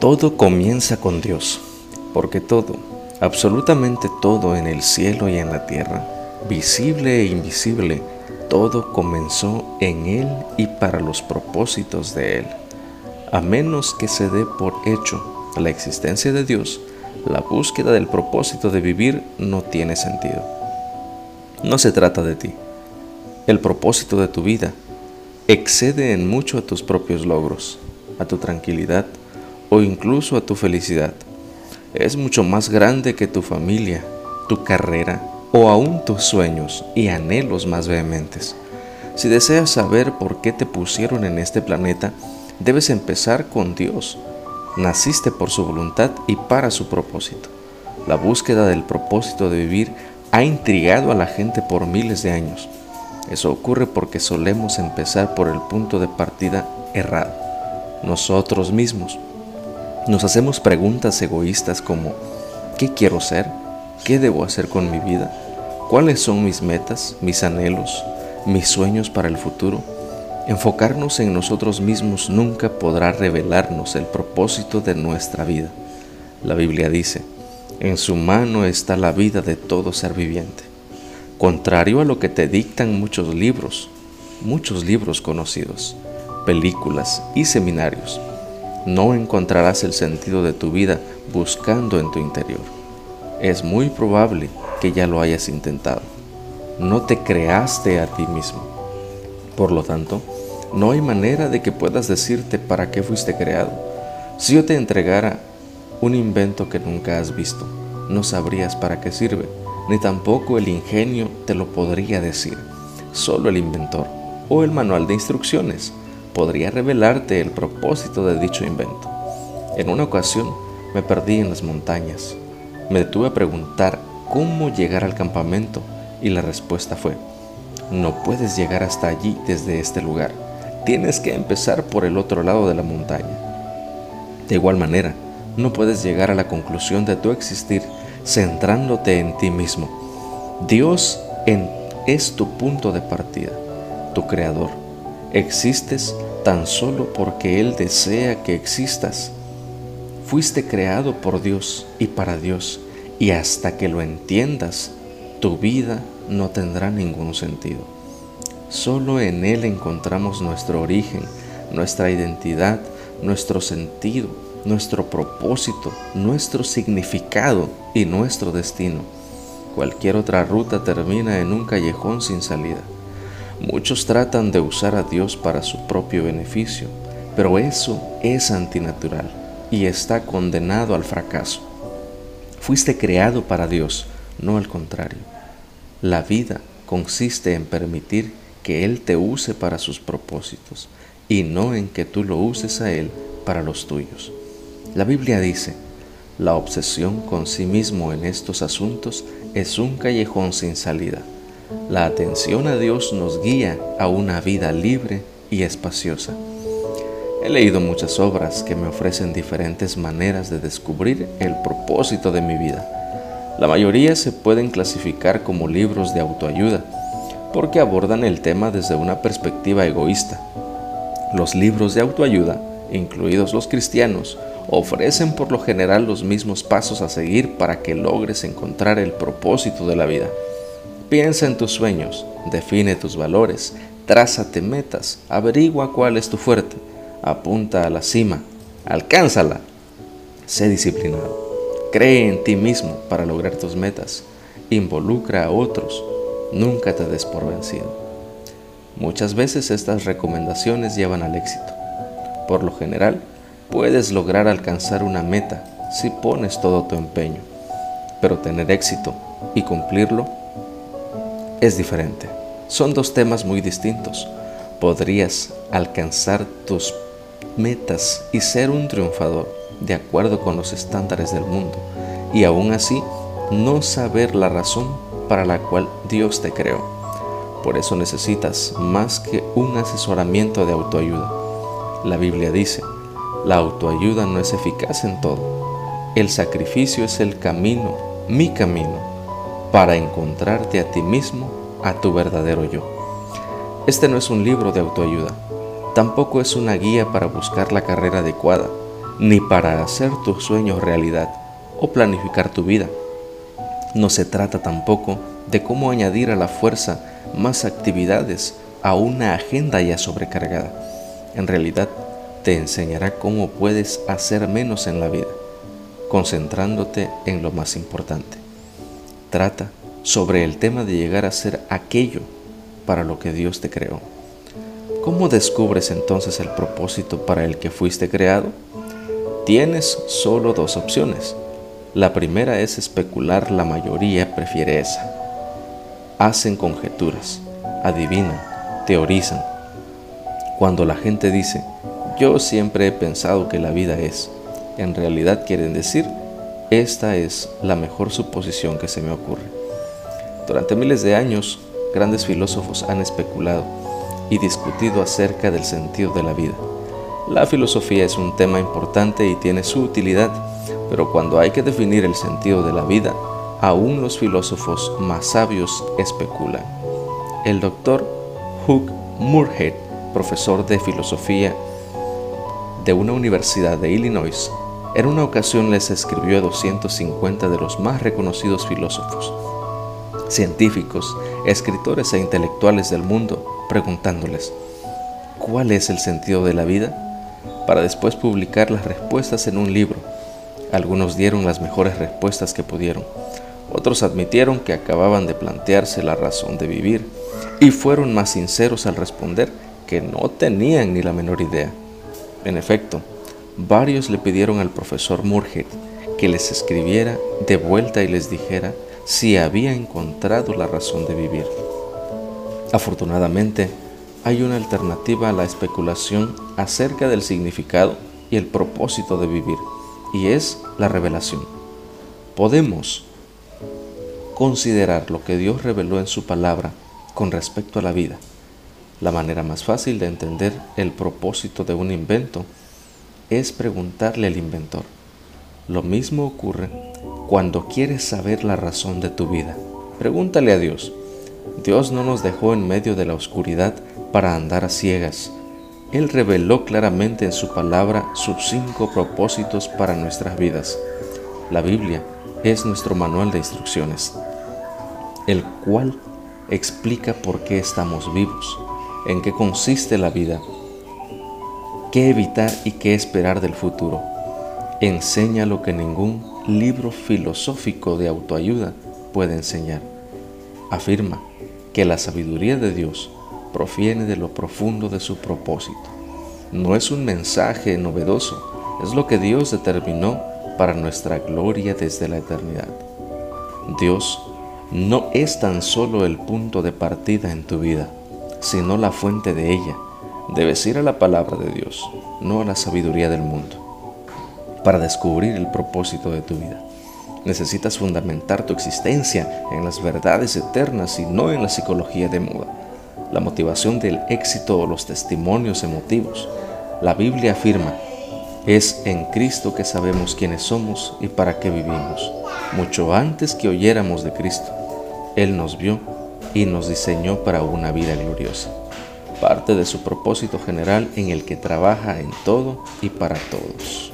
Todo comienza con Dios, porque todo, absolutamente todo en el cielo y en la tierra, visible e invisible, todo comenzó en Él y para los propósitos de Él. A menos que se dé por hecho la existencia de Dios, la búsqueda del propósito de vivir no tiene sentido. No se trata de ti. El propósito de tu vida excede en mucho a tus propios logros, a tu tranquilidad, o incluso a tu felicidad. Es mucho más grande que tu familia, tu carrera o aún tus sueños y anhelos más vehementes. Si deseas saber por qué te pusieron en este planeta, debes empezar con Dios. Naciste por su voluntad y para su propósito. La búsqueda del propósito de vivir ha intrigado a la gente por miles de años. Eso ocurre porque solemos empezar por el punto de partida errado, nosotros mismos. Nos hacemos preguntas egoístas como ¿qué quiero ser? ¿Qué debo hacer con mi vida? ¿Cuáles son mis metas, mis anhelos, mis sueños para el futuro? Enfocarnos en nosotros mismos nunca podrá revelarnos el propósito de nuestra vida. La Biblia dice, en su mano está la vida de todo ser viviente. Contrario a lo que te dictan muchos libros, muchos libros conocidos, películas y seminarios, no encontrarás el sentido de tu vida buscando en tu interior. Es muy probable que ya lo hayas intentado. No te creaste a ti mismo. Por lo tanto, no hay manera de que puedas decirte para qué fuiste creado. Si yo te entregara un invento que nunca has visto, no sabrías para qué sirve, ni tampoco el ingenio te lo podría decir. Solo el inventor o el manual de instrucciones podría revelarte el propósito de dicho invento. En una ocasión me perdí en las montañas. Me detuve a preguntar cómo llegar al campamento y la respuesta fue, no puedes llegar hasta allí desde este lugar. Tienes que empezar por el otro lado de la montaña. De igual manera, no puedes llegar a la conclusión de tu existir centrándote en ti mismo. Dios es tu punto de partida, tu creador. Existes tan solo porque Él desea que existas. Fuiste creado por Dios y para Dios, y hasta que lo entiendas, tu vida no tendrá ningún sentido. Solo en Él encontramos nuestro origen, nuestra identidad, nuestro sentido, nuestro propósito, nuestro significado y nuestro destino. Cualquier otra ruta termina en un callejón sin salida. Muchos tratan de usar a Dios para su propio beneficio, pero eso es antinatural y está condenado al fracaso. Fuiste creado para Dios, no al contrario. La vida consiste en permitir que Él te use para sus propósitos y no en que tú lo uses a Él para los tuyos. La Biblia dice, la obsesión con sí mismo en estos asuntos es un callejón sin salida. La atención a Dios nos guía a una vida libre y espaciosa. He leído muchas obras que me ofrecen diferentes maneras de descubrir el propósito de mi vida. La mayoría se pueden clasificar como libros de autoayuda, porque abordan el tema desde una perspectiva egoísta. Los libros de autoayuda, incluidos los cristianos, ofrecen por lo general los mismos pasos a seguir para que logres encontrar el propósito de la vida. Piensa en tus sueños, define tus valores, trázate metas, averigua cuál es tu fuerte, apunta a la cima, alcánzala. Sé disciplinado. Cree en ti mismo para lograr tus metas. Involucra a otros. Nunca te des por vencido. Muchas veces estas recomendaciones llevan al éxito. Por lo general, puedes lograr alcanzar una meta si pones todo tu empeño, pero tener éxito y cumplirlo es diferente. Son dos temas muy distintos. Podrías alcanzar tus metas y ser un triunfador de acuerdo con los estándares del mundo y aún así no saber la razón para la cual Dios te creó. Por eso necesitas más que un asesoramiento de autoayuda. La Biblia dice, la autoayuda no es eficaz en todo. El sacrificio es el camino, mi camino, para encontrarte a ti mismo, a tu verdadero yo. Este no es un libro de autoayuda, tampoco es una guía para buscar la carrera adecuada, ni para hacer tus sueños realidad o planificar tu vida. No se trata tampoco de cómo añadir a la fuerza más actividades a una agenda ya sobrecargada. En realidad, te enseñará cómo puedes hacer menos en la vida, concentrándote en lo más importante. Trata sobre el tema de llegar a ser aquello para lo que Dios te creó. ¿Cómo descubres entonces el propósito para el que fuiste creado? Tienes solo dos opciones. La primera es especular, la mayoría prefiere esa. Hacen conjeturas, adivinan, teorizan. Cuando la gente dice, yo siempre he pensado que la vida es, en realidad quieren decir, esta es la mejor suposición que se me ocurre. Durante miles de años, grandes filósofos han especulado y discutido acerca del sentido de la vida. La filosofía es un tema importante y tiene su utilidad, pero cuando hay que definir el sentido de la vida, aún los filósofos más sabios especulan. El doctor Hugh Moorhead, profesor de filosofía de una universidad de Illinois, en una ocasión les escribió a 250 de los más reconocidos filósofos, científicos, escritores e intelectuales del mundo, preguntándoles, ¿cuál es el sentido de la vida? Para después publicar las respuestas en un libro. Algunos dieron las mejores respuestas que pudieron. Otros admitieron que acababan de plantearse la razón de vivir y fueron más sinceros al responder que no tenían ni la menor idea. En efecto, varios le pidieron al profesor Murhead que les escribiera de vuelta y les dijera si había encontrado la razón de vivir. Afortunadamente, hay una alternativa a la especulación acerca del significado y el propósito de vivir, y es la revelación. Podemos considerar lo que Dios reveló en su palabra con respecto a la vida. La manera más fácil de entender el propósito de un invento es preguntarle al inventor. Lo mismo ocurre cuando quieres saber la razón de tu vida. Pregúntale a Dios. Dios no nos dejó en medio de la oscuridad para andar a ciegas. Él reveló claramente en su palabra sus cinco propósitos para nuestras vidas. La Biblia es nuestro manual de instrucciones, el cual explica por qué estamos vivos, en qué consiste la vida, qué evitar y qué esperar del futuro. Enseña lo que ningún libro filosófico de autoayuda puede enseñar. Afirma que la sabiduría de Dios proviene de lo profundo de su propósito. No es un mensaje novedoso, es lo que Dios determinó para nuestra gloria desde la eternidad. Dios no es tan solo el punto de partida en tu vida, sino la fuente de ella. Debes ir a la palabra de Dios, no a la sabiduría del mundo, para descubrir el propósito de tu vida. Necesitas fundamentar tu existencia en las verdades eternas y no en la psicología de moda la motivación del éxito o los testimonios emotivos. La Biblia afirma, es en Cristo que sabemos quiénes somos y para qué vivimos. Mucho antes que oyéramos de Cristo, Él nos vio y nos diseñó para una vida gloriosa. Parte de su propósito general en el que trabaja en todo y para todos.